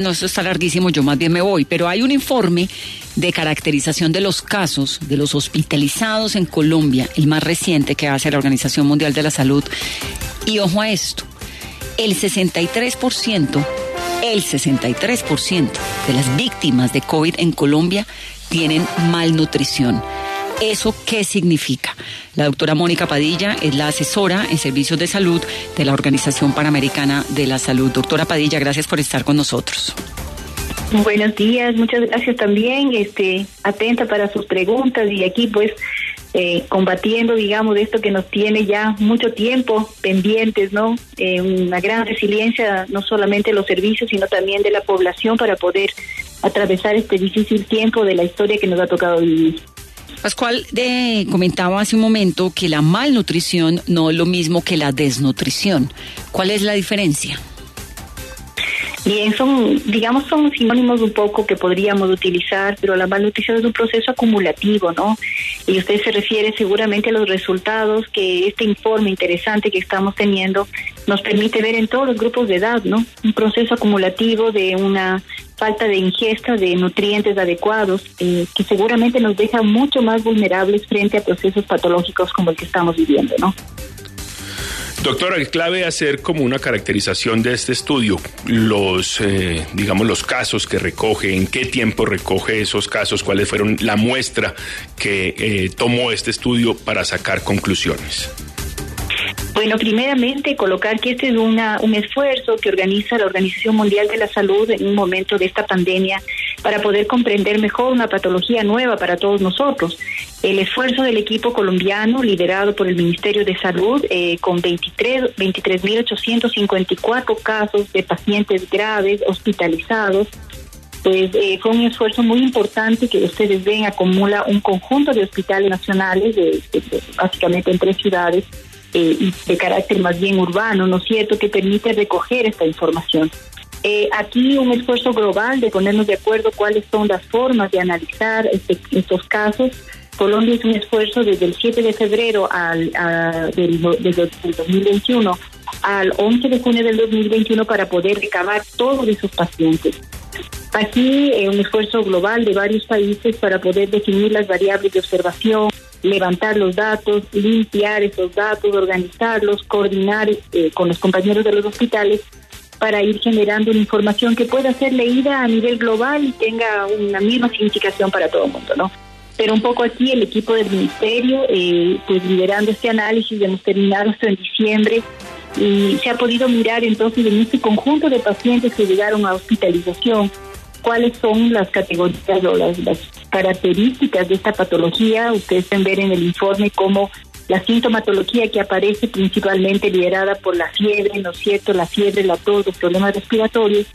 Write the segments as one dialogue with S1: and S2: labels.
S1: No, esto está larguísimo, yo más bien me voy, pero hay un informe de caracterización de los casos de los hospitalizados en Colombia, el más reciente que hace la Organización Mundial de la Salud. Y ojo a esto, el 63%, el 63% de las víctimas de COVID en Colombia tienen malnutrición. ¿Eso qué significa? La doctora Mónica Padilla es la asesora en servicios de salud de la Organización Panamericana de la Salud. Doctora Padilla, gracias por estar con nosotros.
S2: Buenos días, muchas gracias también, este, atenta para sus preguntas y aquí pues eh, combatiendo, digamos, de esto que nos tiene ya mucho tiempo pendientes, ¿no? Eh, una gran resiliencia, no solamente de los servicios, sino también de la población para poder atravesar este difícil tiempo de la historia que nos ha tocado vivir.
S1: Pascual de, comentaba hace un momento que la malnutrición no es lo mismo que la desnutrición. ¿Cuál es la diferencia?
S2: Bien, son, digamos, son sinónimos un poco que podríamos utilizar, pero la malnutrición es un proceso acumulativo, ¿no? Y usted se refiere seguramente a los resultados que este informe interesante que estamos teniendo nos permite ver en todos los grupos de edad, ¿no? Un proceso acumulativo de una falta de ingesta de nutrientes adecuados, eh, que seguramente nos deja mucho más vulnerables frente a procesos patológicos como el que estamos viviendo, ¿no?
S3: Doctora, el clave hacer como una caracterización de este estudio, los, eh, digamos, los casos que recoge, en qué tiempo recoge esos casos, cuáles fueron la muestra que eh, tomó este estudio para sacar conclusiones.
S2: Bueno, primeramente colocar que este es una, un esfuerzo que organiza la Organización Mundial de la Salud en un momento de esta pandemia para poder comprender mejor una patología nueva para todos nosotros. El esfuerzo del equipo colombiano liderado por el Ministerio de Salud eh, con 23 23.854 casos de pacientes graves hospitalizados pues eh, fue un esfuerzo muy importante que ustedes ven acumula un conjunto de hospitales nacionales de básicamente en tres ciudades eh, de carácter más bien urbano, ¿no es cierto?, que permite recoger esta información. Eh, aquí un esfuerzo global de ponernos de acuerdo cuáles son las formas de analizar este, estos casos. Colombia es un esfuerzo desde el 7 de febrero al, del, 2021 al 11 de junio del 2021 para poder recabar todos esos pacientes. Aquí eh, un esfuerzo global de varios países para poder definir las variables de observación, levantar los datos, limpiar esos datos, organizarlos, coordinar eh, con los compañeros de los hospitales para ir generando una información que pueda ser leída a nivel global y tenga una misma significación para todo el mundo, ¿no? Pero un poco aquí el equipo del ministerio, eh, pues liderando este análisis, hemos terminado esto en diciembre y se ha podido mirar entonces en este conjunto de pacientes que llegaron a hospitalización, cuáles son las categorías o las, características de esta patología. Ustedes pueden ver en el informe cómo la sintomatología que aparece principalmente liderada por la fiebre, ¿no es cierto? La fiebre, la tos, los problemas respiratorios.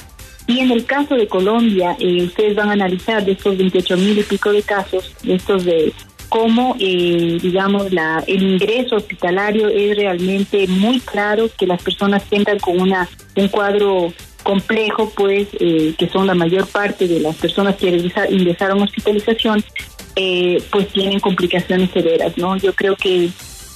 S2: Y en el caso de Colombia, eh, ustedes van a analizar de estos 28 mil y pico de casos, de estos de cómo, eh, digamos, la, el ingreso hospitalario es realmente muy claro que las personas cuentan con una un cuadro complejo, pues, eh, que son la mayor parte de las personas que ingresaron a hospitalización, eh, pues tienen complicaciones severas, ¿no? Yo creo que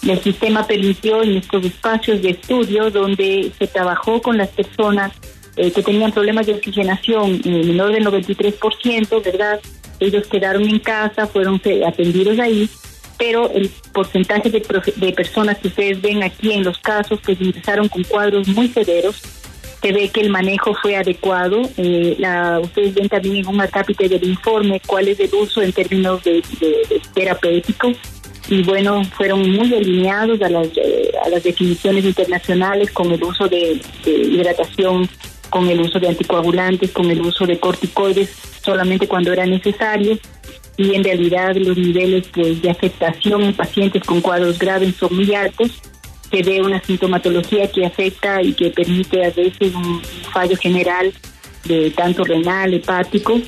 S2: el sistema permitió en estos espacios de estudio donde se trabajó con las personas eh, que tenían problemas de oxigenación en menor del 93%, ¿verdad? Ellos quedaron en casa, fueron atendidos ahí, pero el porcentaje de, de personas que ustedes ven aquí en los casos, pues ingresaron con cuadros muy severos, se ve que el manejo fue adecuado. Eh, la, ustedes ven también en un acápite del informe cuál es el uso en términos de, terapéutico. Y bueno, fueron muy alineados a las, eh, a las definiciones internacionales con el uso de, hidratación, con el uso de anticoagulantes, con el uso de corticoides solamente cuando era necesario. Y en realidad los niveles pues, de afectación en pacientes con cuadros graves son muy altos se ve una sintomatología que afecta y que permite a veces un fallo general de tanto renal, hepático,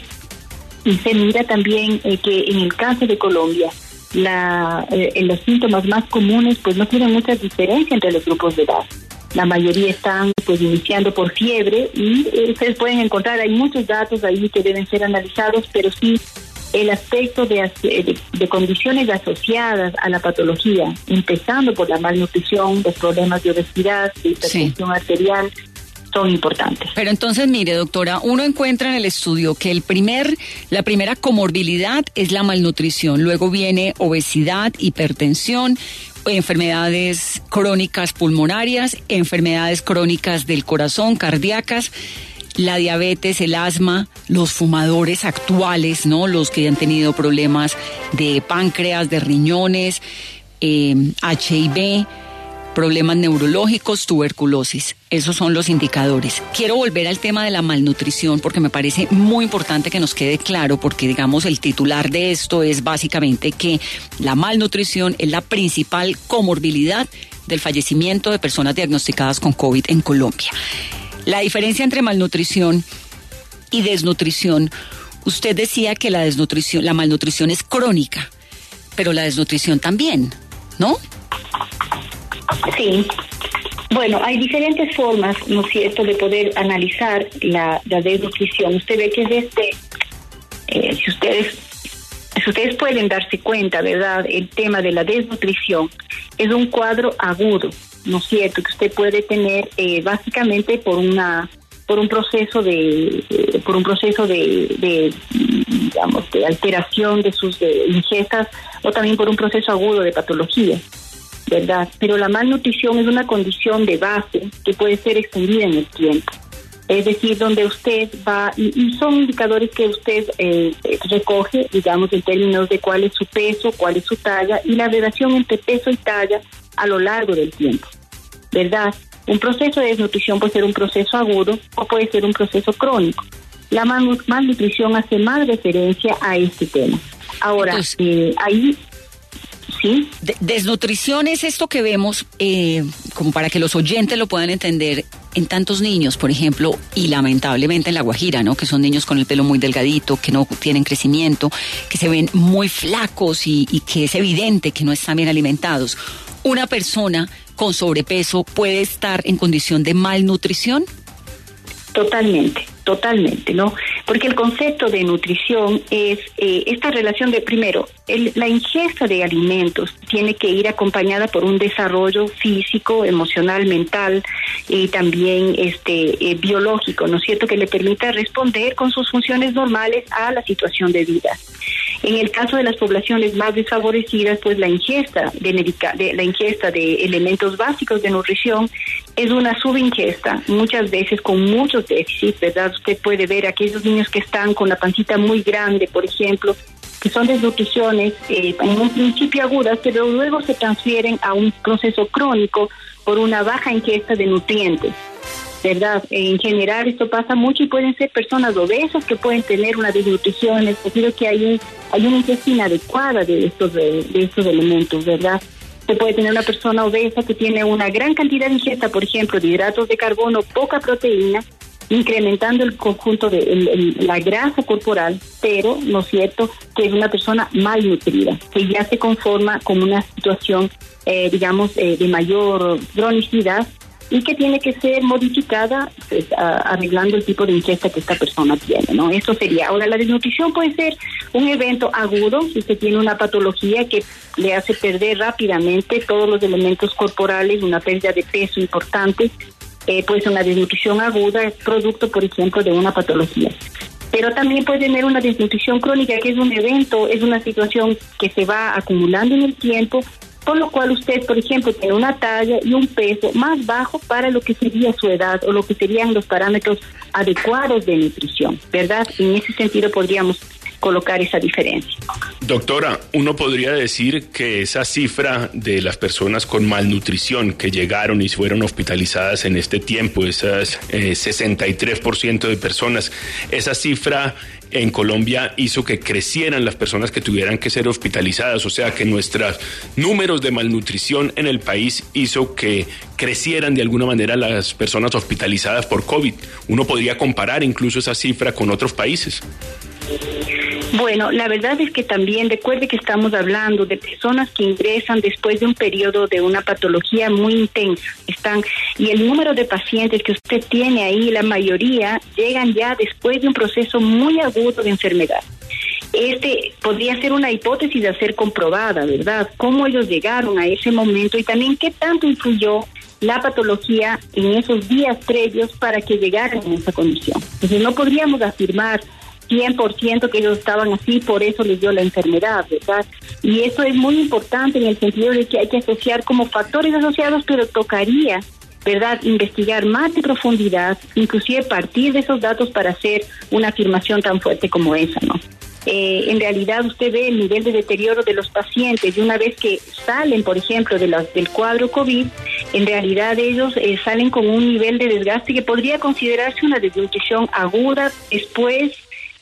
S2: y se mira también eh, que en el caso de Colombia, la, eh, los síntomas más comunes pues no tienen muchas diferencias entre los grupos de edad. La mayoría están pues iniciando por fiebre y eh, ustedes pueden encontrar, hay muchos datos ahí que deben ser analizados, pero sí el aspecto de, de, condiciones asociadas a la patología, empezando por la malnutrición, los problemas de obesidad, de hipertensión arterial, son importantes.
S1: Pero entonces, mire, doctora, uno encuentra en el estudio que el primer, la primera comorbilidad es la malnutrición, luego viene obesidad, hipertensión, enfermedades crónicas pulmonarias, enfermedades crónicas del corazón, cardíacas, la diabetes, el asma, los fumadores actuales, ¿no? Los que han tenido problemas de páncreas, de riñones, eh, HIV problemas neurológicos, tuberculosis. Esos son los indicadores. Quiero volver al tema de la malnutrición porque me parece muy importante que nos quede claro porque digamos el titular de esto es básicamente que la malnutrición es la principal comorbilidad del fallecimiento de personas diagnosticadas con COVID en Colombia. La diferencia entre malnutrición y desnutrición, usted decía que la desnutrición, la malnutrición es crónica, pero la desnutrición también, ¿no?
S2: Sí. Bueno, hay diferentes formas, ¿no es cierto?, de poder analizar la, desnutrición. Usted ve que es este, eh, si ustedes si ustedes pueden darse cuenta, ¿verdad? El tema de la desnutrición es un cuadro agudo, ¿no es cierto? Que usted puede tener eh, básicamente por una por un proceso de eh, por un proceso de, digamos de alteración de sus ingestas o también por un proceso agudo de patología. ¿verdad? Pero la malnutrición es una condición de base que puede ser extendida en el tiempo. Es decir, donde usted va, y, son indicadores que usted eh, recoge, digamos, en términos de cuál es su peso, cuál es su talla, y la relación entre peso y talla a lo largo del tiempo, ¿verdad? Un proceso de desnutrición puede ser un proceso agudo o puede ser un proceso crónico. La malnutrición hace más referencia a este tema. Ahora, eh, ahí Sí.
S1: desnutrición es esto que vemos, eh, como para que los oyentes lo puedan entender, en tantos niños, por ejemplo, y lamentablemente en La Guajira, ¿no? Que son niños con el pelo muy delgadito, que no tienen crecimiento, que se ven muy flacos y, y que es evidente que no están bien alimentados. ¿Una persona con sobrepeso puede estar en condición de malnutrición?
S2: Totalmente, totalmente, ¿no? Porque el concepto de nutrición es eh, esta relación de, primero, la ingesta de alimentos tiene que ir acompañada por un desarrollo físico, emocional, mental y también este eh, biológico, ¿no es cierto?, que le permita responder con sus funciones normales a la situación de vida. En el caso de las poblaciones más desfavorecidas, pues la ingesta de, de la ingesta de elementos básicos de nutrición es una subingesta, muchas veces con muchos déficits, ¿verdad? Usted puede ver aquellos niños que están con la pancita muy grande, por ejemplo, que son desnutriciones eh, en un principio agudas, pero luego se transfieren a un proceso crónico por una baja ingesta de nutrientes. ¿Verdad? En general esto pasa mucho y pueden ser personas obesas que pueden tener una desnutrición, es decir, que hay, hay una ingesta inadecuada de estos elementos, ¿verdad? Se puede tener una persona obesa que tiene una gran cantidad de ingesta, por ejemplo, de hidratos de carbono, poca proteína, incrementando el conjunto de la grasa corporal, pero no es cierto que es una persona malnutrida, que ya se conforma con una situación, eh, digamos, eh, de mayor cronicidad y que tiene que ser modificada pues, arreglando el tipo de ingesta que esta persona tiene, ¿no? Eso sería. Ahora, la desnutrición puede ser un evento agudo si usted tiene una patología que le hace perder rápidamente todos los elementos corporales, una pérdida de peso importante, ser una desnutrición aguda, producto, por ejemplo, de una patología pero también puede tener una desnutrición crónica, que es un evento, es una situación que se va acumulando en el tiempo con lo cual usted, por ejemplo, tiene una talla y un peso más bajo para lo que sería su edad o lo que serían los parámetros adecuados de nutrición, ¿verdad? En ese sentido podríamos colocar esa diferencia.
S3: Doctora, uno podría decir que esa cifra de las personas con malnutrición que llegaron y fueron hospitalizadas en este tiempo, esas 63% eh, de personas, esa cifra en Colombia hizo que crecieran las personas que tuvieran que ser hospitalizadas, o sea que nuestros números de malnutrición en el país hizo que crecieran de alguna manera las personas hospitalizadas por COVID. Uno podría comparar incluso esa cifra con otros países.
S2: Bueno, la verdad es que también recuerde que estamos hablando de personas que ingresan después de un periodo de una patología muy intensa. Están y el número de pacientes que usted tiene ahí, la mayoría llegan ya después de un proceso muy agudo de enfermedad. Este podría ser una hipótesis a ser comprobada, ¿verdad? Cómo ellos llegaron a ese momento y también qué tanto influyó la patología en esos días previos para que llegaran a esa condición. Entonces no podríamos afirmar 100% que ellos estaban así, por eso les dio la enfermedad, ¿verdad? Y eso es muy importante en el sentido de que hay que asociar como factores asociados, pero tocaría, ¿verdad?, investigar más de profundidad, inclusive partir de esos datos para hacer una afirmación tan fuerte como esa, ¿no? Eh, en realidad usted ve el nivel de deterioro de los pacientes y una vez que salen, por ejemplo, de del cuadro COVID, en realidad ellos eh, salen con un nivel de desgaste que podría considerarse una desnutrición aguda después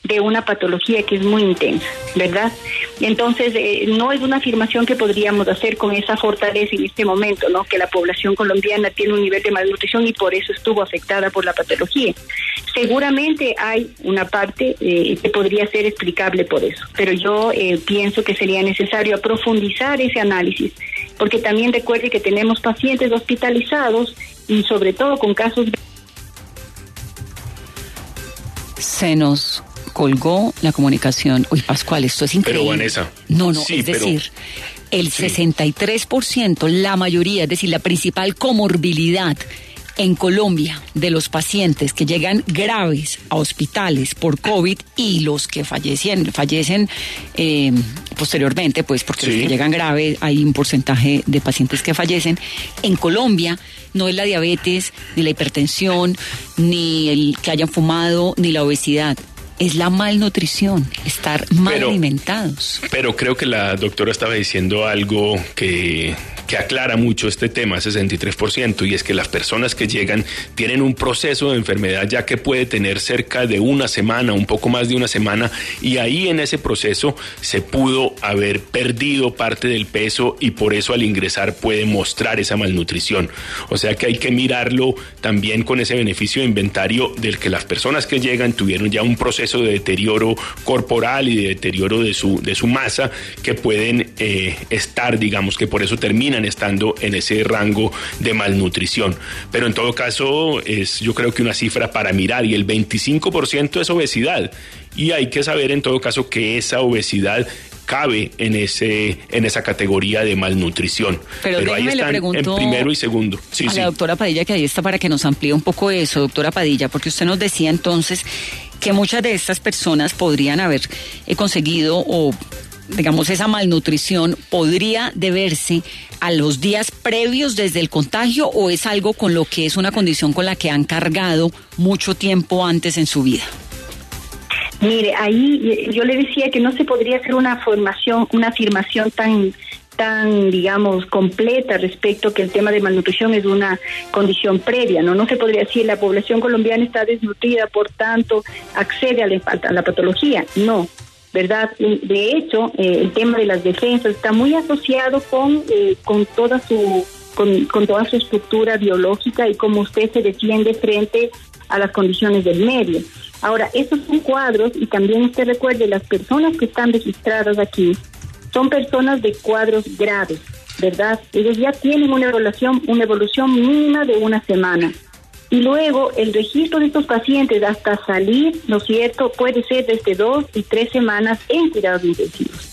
S2: de una patología que es muy intensa, ¿verdad? Entonces, eh, no es una afirmación que podríamos hacer con esa fortaleza en este momento, ¿no? Que la población colombiana tiene un nivel de malnutrición y por eso estuvo afectada por la patología. Seguramente hay una parte eh, que podría ser explicable por eso, pero yo eh, pienso que sería necesario profundizar ese análisis, porque también recuerde que tenemos pacientes hospitalizados y sobre todo con casos
S1: se nos colgó la comunicación. Uy, Pascual, esto es increíble.
S3: Pero Vanessa.
S1: No, no, es decir, el 63%, la mayoría, es decir, la principal comorbilidad en Colombia de los pacientes que llegan graves a hospitales por COVID y los que fallecen, fallecen eh, posteriormente, pues porque los que llegan graves hay un porcentaje de pacientes que fallecen. En Colombia no es la diabetes, ni la hipertensión, ni el que hayan fumado, ni la obesidad es la malnutrición, estar mal alimentados.
S3: Pero creo que la doctora estaba diciendo algo que que aclara mucho este tema, 63%, y es que las personas que llegan tienen un proceso de enfermedad ya que puede tener cerca de una semana, un poco más de una semana, y ahí en ese proceso se pudo haber perdido parte del peso y por eso al ingresar puede mostrar esa malnutrición. O sea que hay que mirarlo también con ese beneficio de inventario del que las personas que llegan tuvieron ya un proceso de deterioro corporal y de deterioro de su, de su masa que pueden eh, estar, digamos, que por eso terminan estando en ese rango de malnutrición. Pero en todo caso es yo creo que una cifra para mirar y el 25% es obesidad y hay que saber en todo caso que esa obesidad cabe en ese en esa categoría de malnutrición.
S1: Pero, ahí están en
S3: primero y segundo.
S1: Sí, a la doctora Padilla que ahí está para que nos amplíe un poco eso, doctora Padilla, porque usted nos decía entonces que muchas de estas personas podrían haber eh, conseguido o digamos, esa malnutrición podría deberse a los días previos desde el contagio o es algo con lo que es una condición con la que han cargado mucho tiempo antes en su vida?
S2: Mire, ahí eh, yo le decía que no se podría hacer una formación, una afirmación tan tan, digamos, completa respecto que el tema de malnutrición es una condición previa, ¿no? No se podría decir la población colombiana está desnutrida, por tanto, accede a la, a la patología. No, ¿verdad? De hecho, eh, el tema de las defensas está muy asociado con, eh, con toda su con, toda su estructura biológica y cómo usted se defiende frente a las condiciones del medio. Ahora, estos son cuadros y también usted recuerde, las personas que están registradas aquí son personas de cuadros graves, ¿verdad? Ellos ya tienen una evolución, una evolución mínima de una semana. Y luego el registro de estos pacientes hasta salir, ¿no es cierto?, puede ser desde dos y tres semanas en cuidados intensivos.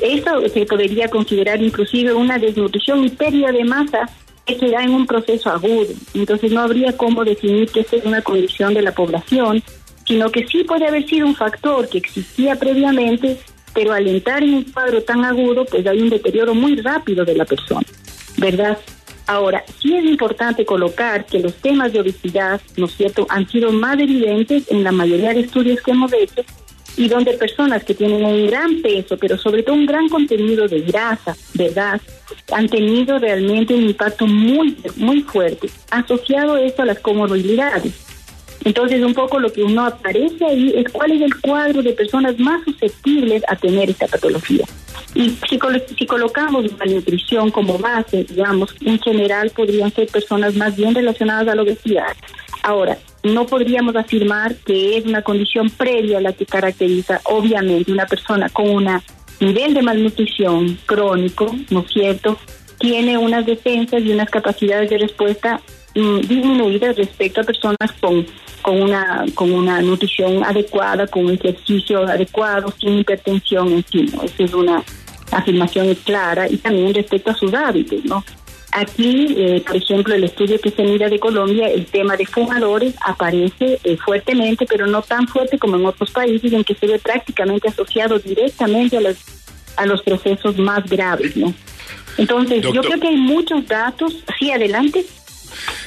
S2: Esto se podría considerar inclusive una desnutrición y pérdida de masa que se da en un proceso agudo. Entonces no habría cómo definir que esta es una condición de la población, sino que sí puede haber sido un factor que existía previamente, pero al entrar en un cuadro tan agudo, pues hay un deterioro muy rápido de la persona, ¿verdad? Ahora, sí es importante colocar que los temas de obesidad, ¿no es cierto?, han sido más evidentes en la mayoría de estudios que hemos hecho y donde personas que tienen un gran peso, pero sobre todo un gran contenido de grasa, gas, han tenido realmente un impacto muy, muy fuerte, asociado esto a las comorbilidades. Entonces, un poco lo que uno aparece ahí es cuál es el cuadro de personas más susceptibles a tener esta patología. Y si, si colocamos la nutrición como base, digamos, en general podrían ser personas más bien relacionadas a la obesidad. Ahora, no podríamos afirmar que es una condición previa la que caracteriza, obviamente, una persona con un nivel de malnutrición crónico, ¿no es cierto? Tiene unas defensas y unas capacidades de respuesta disminuidas respecto a personas con, con, una, con una nutrición adecuada, con un ejercicio adecuado, sin hipertensión en sí. Esa es una afirmación clara y también respecto a sus hábitos, ¿no? Aquí, eh, por ejemplo, el estudio que se mira de Colombia, el tema de fumadores aparece eh, fuertemente, pero no tan fuerte como en otros países en que se ve prácticamente asociado directamente a los, a los procesos más graves, ¿no? Entonces, yo creo que hay muchos datos. Sí, adelante.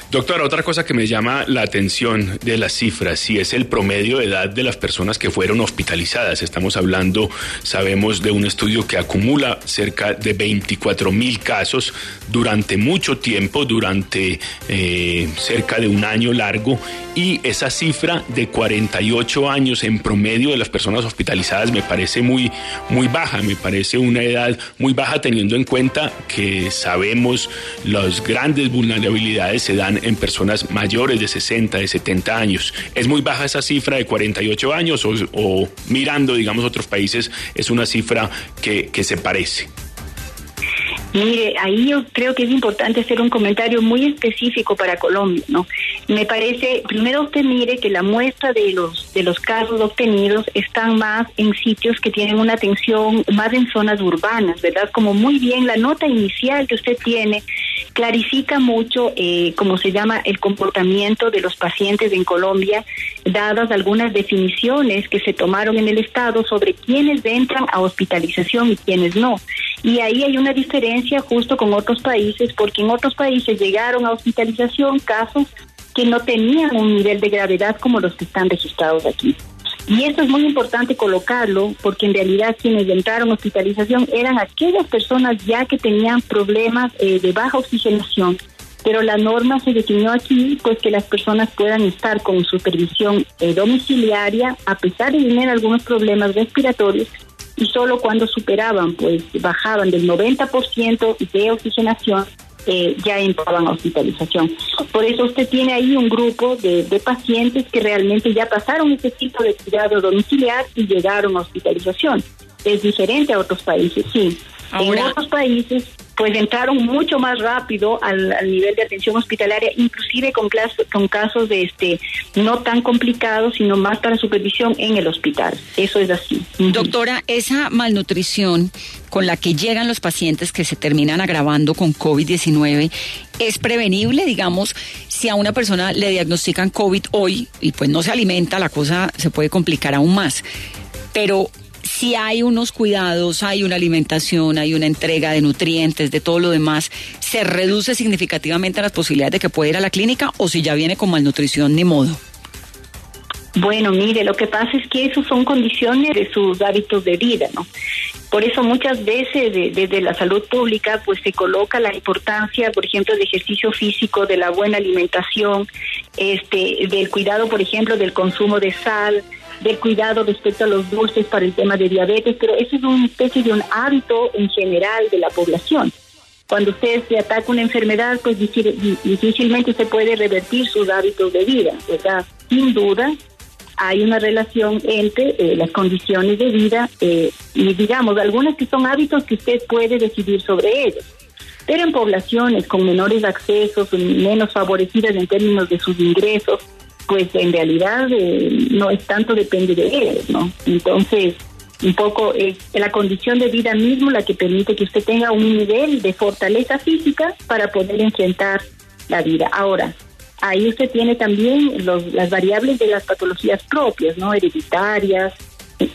S3: Doctora, otra cosa que me llama la atención de las cifras, si es el promedio de edad de las personas que fueron hospitalizadas. Estamos hablando, sabemos, de un estudio que acumula cerca de 24 mil casos durante mucho tiempo, durante eh, cerca de un año largo, y esa cifra de 48 años en promedio de las personas hospitalizadas me parece muy, muy baja, me parece una edad muy baja teniendo en cuenta que sabemos las grandes vulnerabilidades se dan en personas mayores de 60, de 70 años. ¿Es muy baja esa cifra de 48 años o, mirando, digamos, otros países es una cifra que, que se parece?
S2: Mire, ahí yo creo que es importante hacer un comentario muy específico para Colombia, ¿no? Me parece, primero usted mire que la muestra de los de los casos obtenidos están más en sitios que tienen una atención más en zonas urbanas, ¿verdad? Como muy bien la nota inicial que usted tiene clarifica mucho, eh, como se llama, el comportamiento de los pacientes en Colombia, dadas algunas definiciones que se tomaron en el Estado sobre quiénes entran a hospitalización y quiénes no. Y ahí hay una diferencia justo con otros países, porque en otros países llegaron a hospitalización casos que no tenían un nivel de gravedad como los que están registrados aquí. Y esto es muy importante colocarlo porque en realidad quienes entraron a hospitalización eran aquellas personas ya que tenían problemas eh, de baja oxigenación. Pero la norma se definió aquí pues que las personas puedan estar con supervisión eh, domiciliaria a pesar de tener algunos problemas respiratorios y solo cuando superaban pues bajaban del 90% de oxigenación eh, ya entraban a hospitalización. Por eso usted tiene ahí un grupo de, pacientes que realmente ya pasaron ese tipo de cuidado domiciliar y llegaron a hospitalización. Es diferente a otros países, sí. En otros países pues entraron mucho más rápido al, nivel de atención hospitalaria, inclusive con, con casos de este no tan complicados, sino más para supervisión en el hospital. Eso es así.
S1: Doctora, esa malnutrición con la que llegan los pacientes que se terminan agravando con COVID-19 es prevenible, digamos, si a una persona le diagnostican COVID hoy y pues no se alimenta, la cosa se puede complicar aún más. Pero si hay unos cuidados, hay una alimentación, hay una entrega de nutrientes, de todo lo demás, ¿se reduce significativamente las posibilidades de que pueda ir a la clínica o si ya viene con malnutrición ni modo?
S2: Bueno, mire, lo que pasa es que eso son condiciones de sus hábitos de vida, ¿no? Por eso muchas veces desde la salud pública pues se coloca la importancia, por ejemplo, del ejercicio físico, de la buena alimentación, este, del cuidado, por ejemplo, del consumo de sal, del cuidado respecto a los dulces para el tema de diabetes, pero eso es una especie de un hábito en general de la población. Cuando usted se ataca una enfermedad, pues difícilmente se puede revertir sus hábitos de vida, ¿verdad? Sin duda, hay una relación entre eh, las condiciones de vida eh, y, digamos, algunas que son hábitos que usted puede decidir sobre ellos. Pero en poblaciones con menores accesos, menos favorecidas en términos de sus ingresos, pues en realidad eh, no es tanto depende de él, ¿no? Entonces, un poco es la condición de vida mismo la que permite que usted tenga un nivel de fortaleza física para poder enfrentar la vida. Ahora, ahí usted tiene también los, las variables de las patologías propias, ¿no? Hereditarias.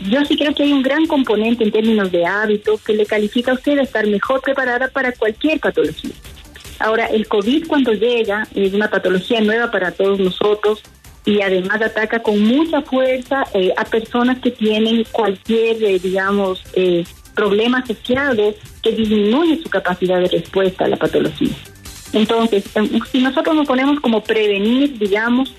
S2: Yo sí creo que hay un gran componente en términos de hábito que le califica a usted a estar mejor preparada para cualquier patología. Ahora, el COVID cuando llega es una patología nueva para todos nosotros y además ataca con mucha fuerza eh, a personas que tienen cualquier, eh, digamos, eh, problema asociado que disminuye su capacidad de respuesta a la patología. Entonces, si nosotros nos ponemos como prevenir, digamos,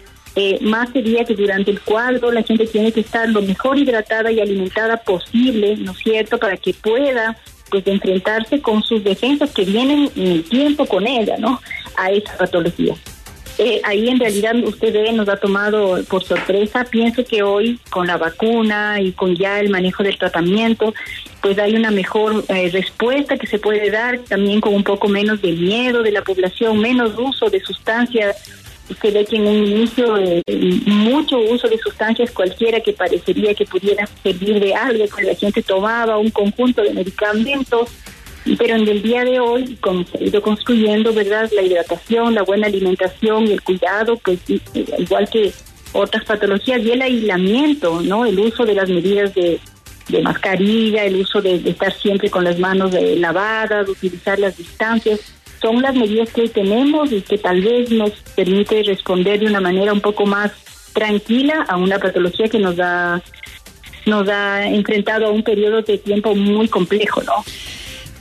S2: más sería que durante el cuadro la gente tiene que estar lo mejor hidratada y alimentada posible, ¿no es cierto?, para que pueda pues enfrentarse con sus defensas que vienen en el tiempo con ella, ¿no? A esa patología. Eh, ahí en realidad usted ve, nos ha tomado por sorpresa. Pienso que hoy con la vacuna y con ya el manejo del tratamiento, pues hay una mejor eh, respuesta que se puede dar también con un poco menos de miedo de la población, menos uso de sustancias. Usted ve que en un inicio eh, mucho uso de sustancias cualquiera que parecería que pudiera servir de algo, que la gente tomaba un conjunto de medicamentos pero en el día de hoy, como se ha ido construyendo, ¿verdad? La hidratación, la buena alimentación y el cuidado, pues igual que otras patologías y el aislamiento, ¿no? El uso de las medidas de, mascarilla, el uso de, estar siempre con las manos lavadas, utilizar las distancias, son las medidas que hoy tenemos y que tal vez nos permite responder de una manera un poco más tranquila a una patología que nos ha, nos ha enfrentado a un periodo de tiempo muy complejo, ¿no?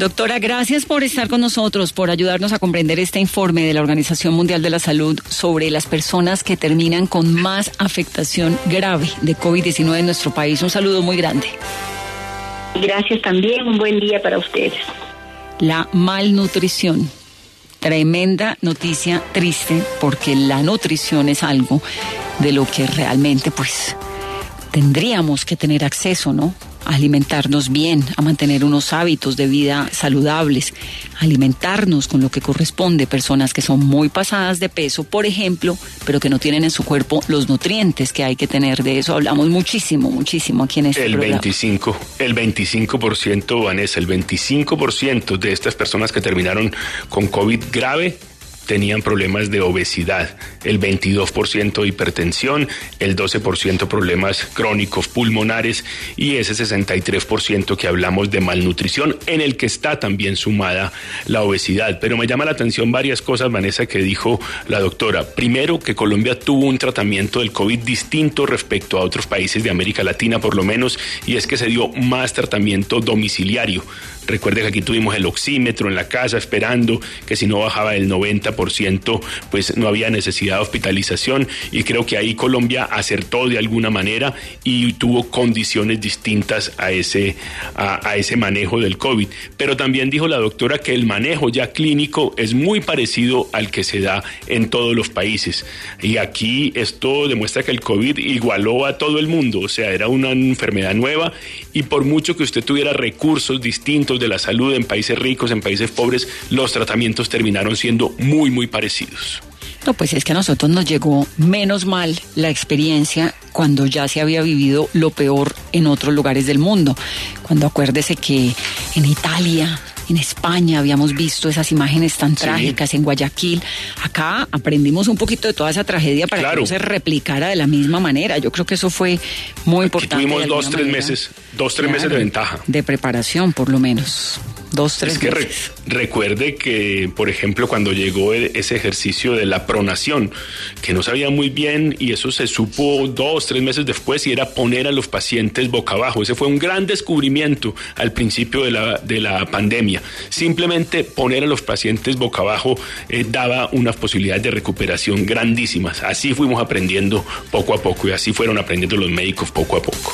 S1: Doctora, gracias por estar con nosotros, por ayudarnos a comprender este informe de la Organización Mundial de la Salud sobre las personas que terminan con más afectación grave de COVID-19 en nuestro país. Un saludo muy grande.
S2: Gracias también, un buen día para ustedes.
S1: La malnutrición. Tremenda noticia triste porque la nutrición es algo de lo que realmente pues tendríamos que tener acceso, ¿no? A alimentarnos bien, a mantener unos hábitos de vida saludables, alimentarnos con lo que corresponde, personas que son muy pasadas de peso, por ejemplo, pero que no tienen en su cuerpo los nutrientes que hay que tener. De eso hablamos muchísimo, muchísimo aquí en este
S3: el
S1: programa.
S3: 25, el 25%, Vanessa, el 25% de estas personas que terminaron con COVID grave tenían problemas de obesidad, el 22% hipertensión, el 12% problemas crónicos pulmonares y ese 63% que hablamos de malnutrición, en el que está también sumada la obesidad. Pero me llama la atención varias cosas, Vanessa, que dijo la doctora. Primero, que Colombia tuvo un tratamiento del COVID distinto respecto a otros países de América Latina, por lo menos, y es que se dio más tratamiento domiciliario. Recuerde que aquí tuvimos el oxímetro en la casa esperando que si no bajaba el 90%, pues no había necesidad de hospitalización y creo que ahí Colombia acertó de alguna manera y tuvo condiciones distintas a ese, a, ese manejo del COVID. Pero también dijo la doctora que el manejo ya clínico es muy parecido al que se da en todos los países. Y aquí esto demuestra que el COVID igualó a todo el mundo, o sea, era una enfermedad nueva y por mucho que usted tuviera recursos distintos, de la salud en países ricos, en países pobres, los tratamientos terminaron siendo muy, muy parecidos.
S1: No, pues es que a nosotros nos llegó menos mal la experiencia cuando ya se había vivido lo peor en otros lugares del mundo. Cuando acuérdese que en Italia, en España habíamos visto esas imágenes tan trágicas en Guayaquil. Acá aprendimos un poquito de toda esa tragedia para que no se replicara de la misma manera. Yo creo que eso fue muy importante.
S3: Tuvimos dos, tres meses, dos, tres meses de ventaja.
S1: De preparación, por lo menos. Dos, tres
S3: es que recuerde que, por ejemplo, cuando llegó e-, ese ejercicio de la pronación, que no sabía muy bien y eso se supo dos, tres meses después y era poner a los pacientes boca abajo. Ese fue un gran descubrimiento al principio de la, de la pandemia. Simplemente poner a los pacientes boca abajo eh, daba unas posibilidades de recuperación grandísimas. Así fuimos aprendiendo poco a poco y así fueron aprendiendo los médicos poco a poco.